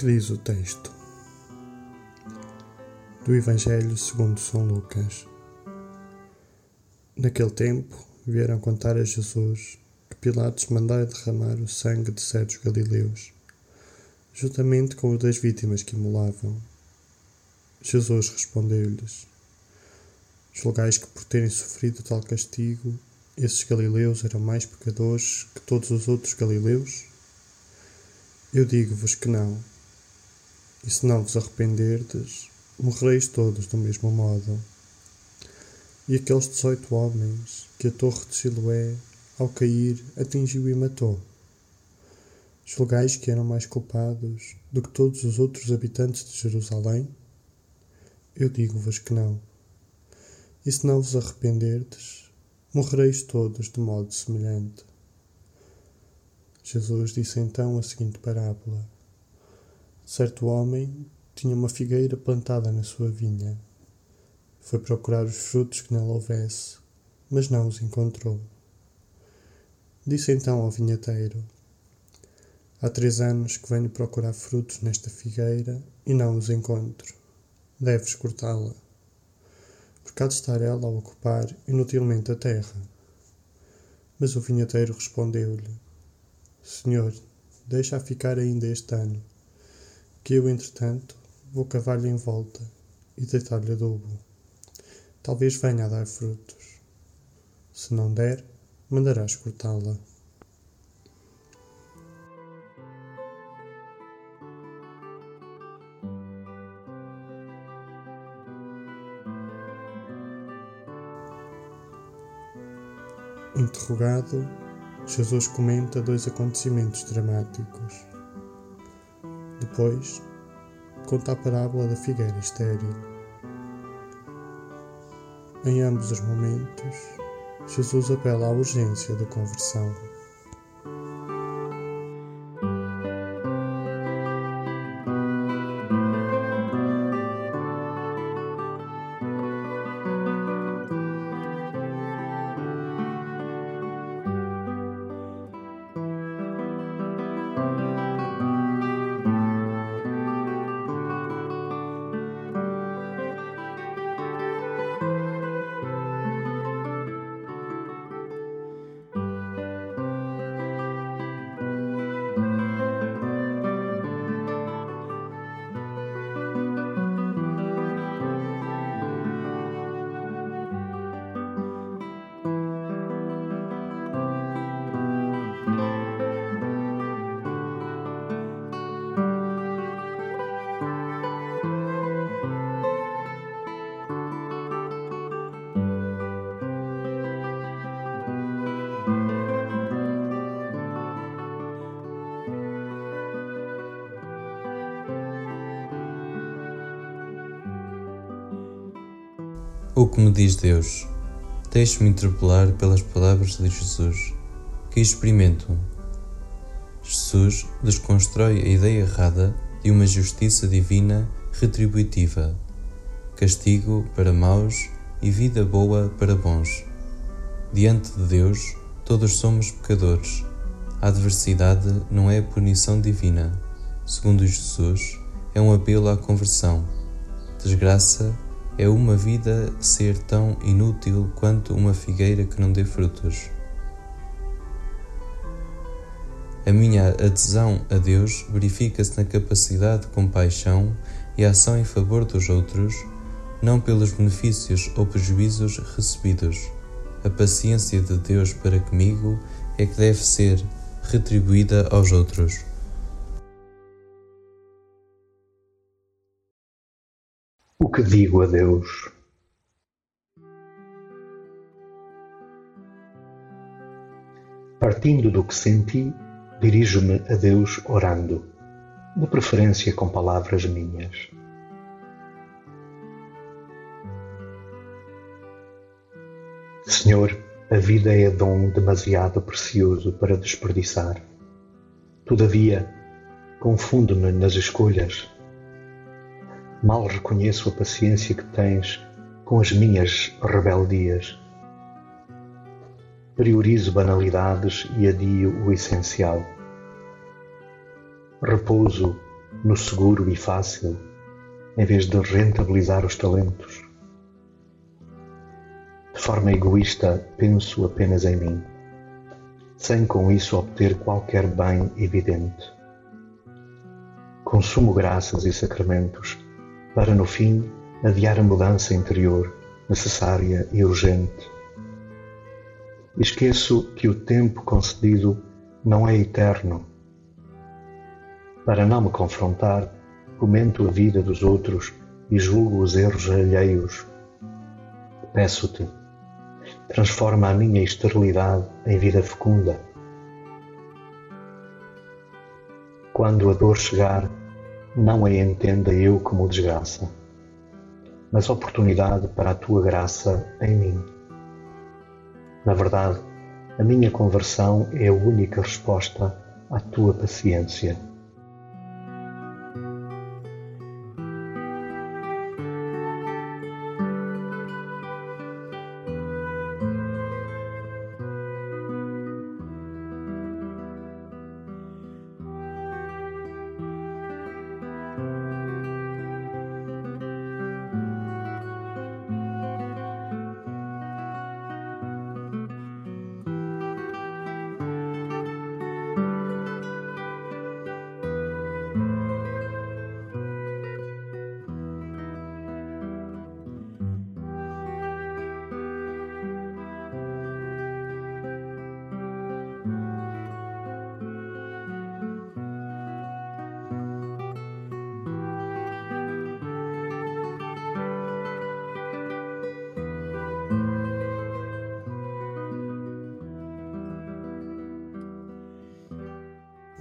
Que diz o texto do Evangelho segundo São Lucas. Naquele tempo vieram contar a Jesus que Pilatos mandara derramar o sangue de certos galileus, juntamente com o das vítimas que imolavam. Jesus respondeu-lhes: Julgais que por terem sofrido tal castigo, esses galileus eram mais pecadores que todos os outros galileus? Eu digo-vos que não e se não vos arrependerdes, morrereis todos do mesmo modo. E aqueles dezoito homens que a torre de Siloé, ao cair, atingiu e matou. Julgais que eram mais culpados do que todos os outros habitantes de Jerusalém? Eu digo-vos que não. E se não vos arrependerdes, morrereis todos de modo semelhante. Jesus disse então a seguinte parábola Certo homem tinha uma figueira plantada na sua vinha. Foi procurar os frutos que nela houvesse, mas não os encontrou. Disse então ao vinheteiro: Há três anos que venho procurar frutos nesta figueira e não os encontro. Deves cortá-la, porque há de estar ela a ocupar inutilmente a terra. Mas o vinheteiro respondeu-lhe: Senhor, deixa-a ficar ainda este ano que eu, entretanto, vou cavar-lhe em volta e deitar-lhe adubo. Talvez venha a dar frutos. Se não der, mandarás cortá-la. Interrogado, Jesus comenta dois acontecimentos dramáticos. Depois, conta a parábola da figueira estéril. Em ambos os momentos, Jesus apela à urgência da conversão. O que me diz Deus? Deixe-me interpelar pelas palavras de Jesus, que experimento. Jesus desconstrói a ideia errada de uma justiça divina retributiva, castigo para maus e vida boa para bons. Diante de Deus, todos somos pecadores. A adversidade não é punição divina. Segundo Jesus, é um apelo à conversão. Desgraça é uma vida ser tão inútil quanto uma figueira que não dê frutos. A minha adesão a Deus verifica-se na capacidade de compaixão e ação em favor dos outros, não pelos benefícios ou prejuízos recebidos, a paciência de Deus para comigo é que deve ser retribuída aos outros. O que digo a Deus? Partindo do que senti, dirijo-me a Deus orando, de preferência com palavras minhas. Senhor, a vida é dom demasiado precioso para desperdiçar. Todavia, confundo-me nas escolhas. Mal reconheço a paciência que tens com as minhas rebeldias. Priorizo banalidades e adio o essencial. Repouso no seguro e fácil, em vez de rentabilizar os talentos. De forma egoísta, penso apenas em mim, sem com isso obter qualquer bem evidente. Consumo graças e sacramentos para, no fim, adiar a mudança interior necessária e urgente. Esqueço que o tempo concedido não é eterno. Para não me confrontar, comento a vida dos outros e julgo os erros alheios. Peço-te, transforma a minha esterilidade em vida fecunda. Quando a dor chegar, não a entenda eu como desgraça, mas oportunidade para a tua graça em mim. Na verdade, a minha conversão é a única resposta à tua paciência.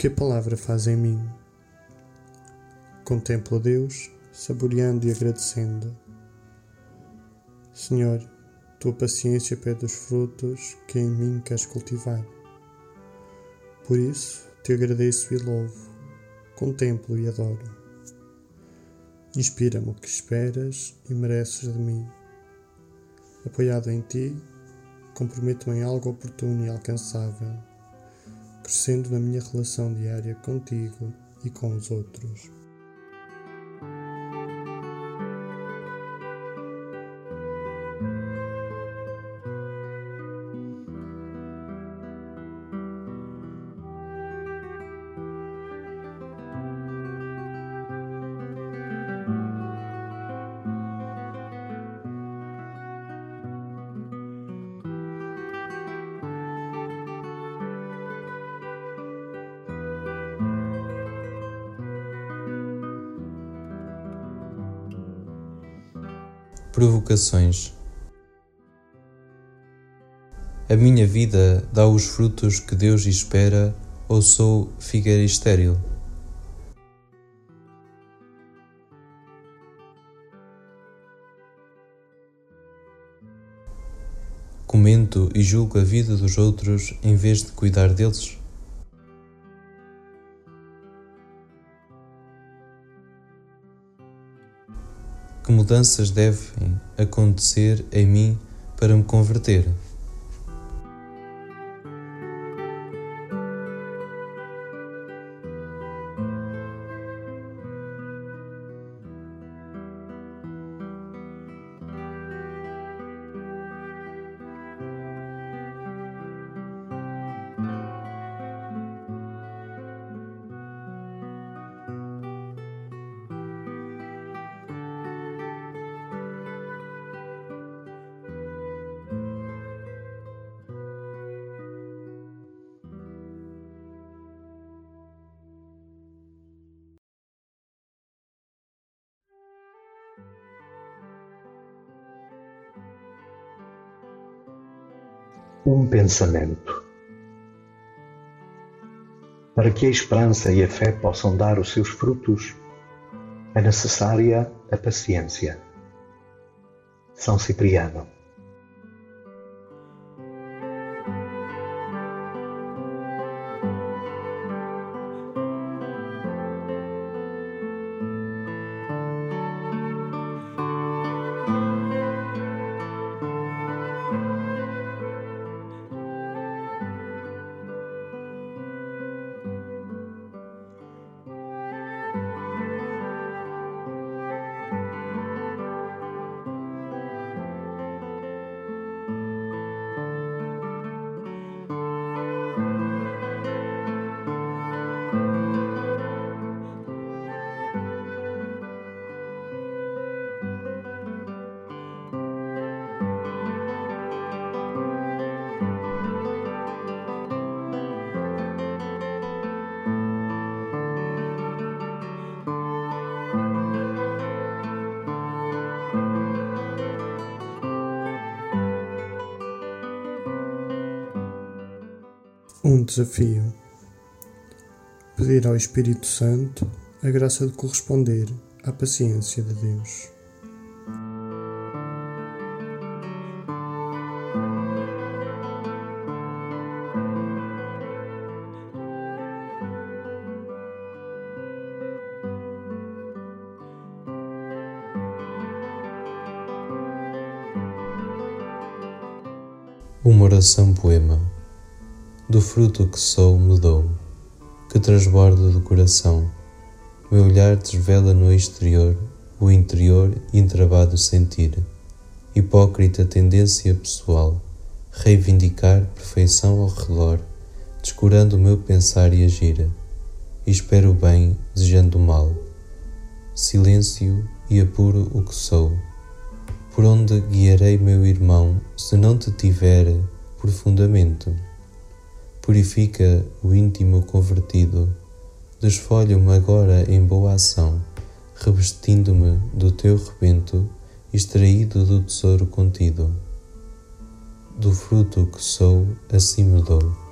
Que a palavra faz em mim. Contemplo a Deus, saboreando e agradecendo. Senhor, tua paciência pede os frutos que em mim queres cultivar. Por isso te agradeço e louvo, contemplo e adoro. Inspira-me o que esperas e mereces de mim. Apoiado em ti, comprometo-me em algo oportuno e alcançável crescendo na minha relação diária contigo e com os outros. Provocações A minha vida dá os frutos que Deus espera ou sou figueira estéril? Comento e julgo a vida dos outros em vez de cuidar deles? Que mudanças devem acontecer em mim para me converter? Um pensamento. Para que a esperança e a fé possam dar os seus frutos, é necessária a paciência. São Cipriano. Um desafio. Pedir ao Espírito Santo a graça de corresponder à paciência de Deus. Uma oração poema do fruto que sou me dou, que transborda do coração. Meu olhar desvela no exterior o interior entravado sentir. Hipócrita tendência pessoal, reivindicar perfeição ao redor, descurando o meu pensar e agir. Espero o bem, desejando o mal. Silêncio e apuro o que sou. Por onde guiarei meu irmão se não te tiver profundamente? Purifica o íntimo convertido, desfolha-me agora em boa ação, revestindo-me do teu rebento, extraído do tesouro contido. Do fruto que sou, assim me dou.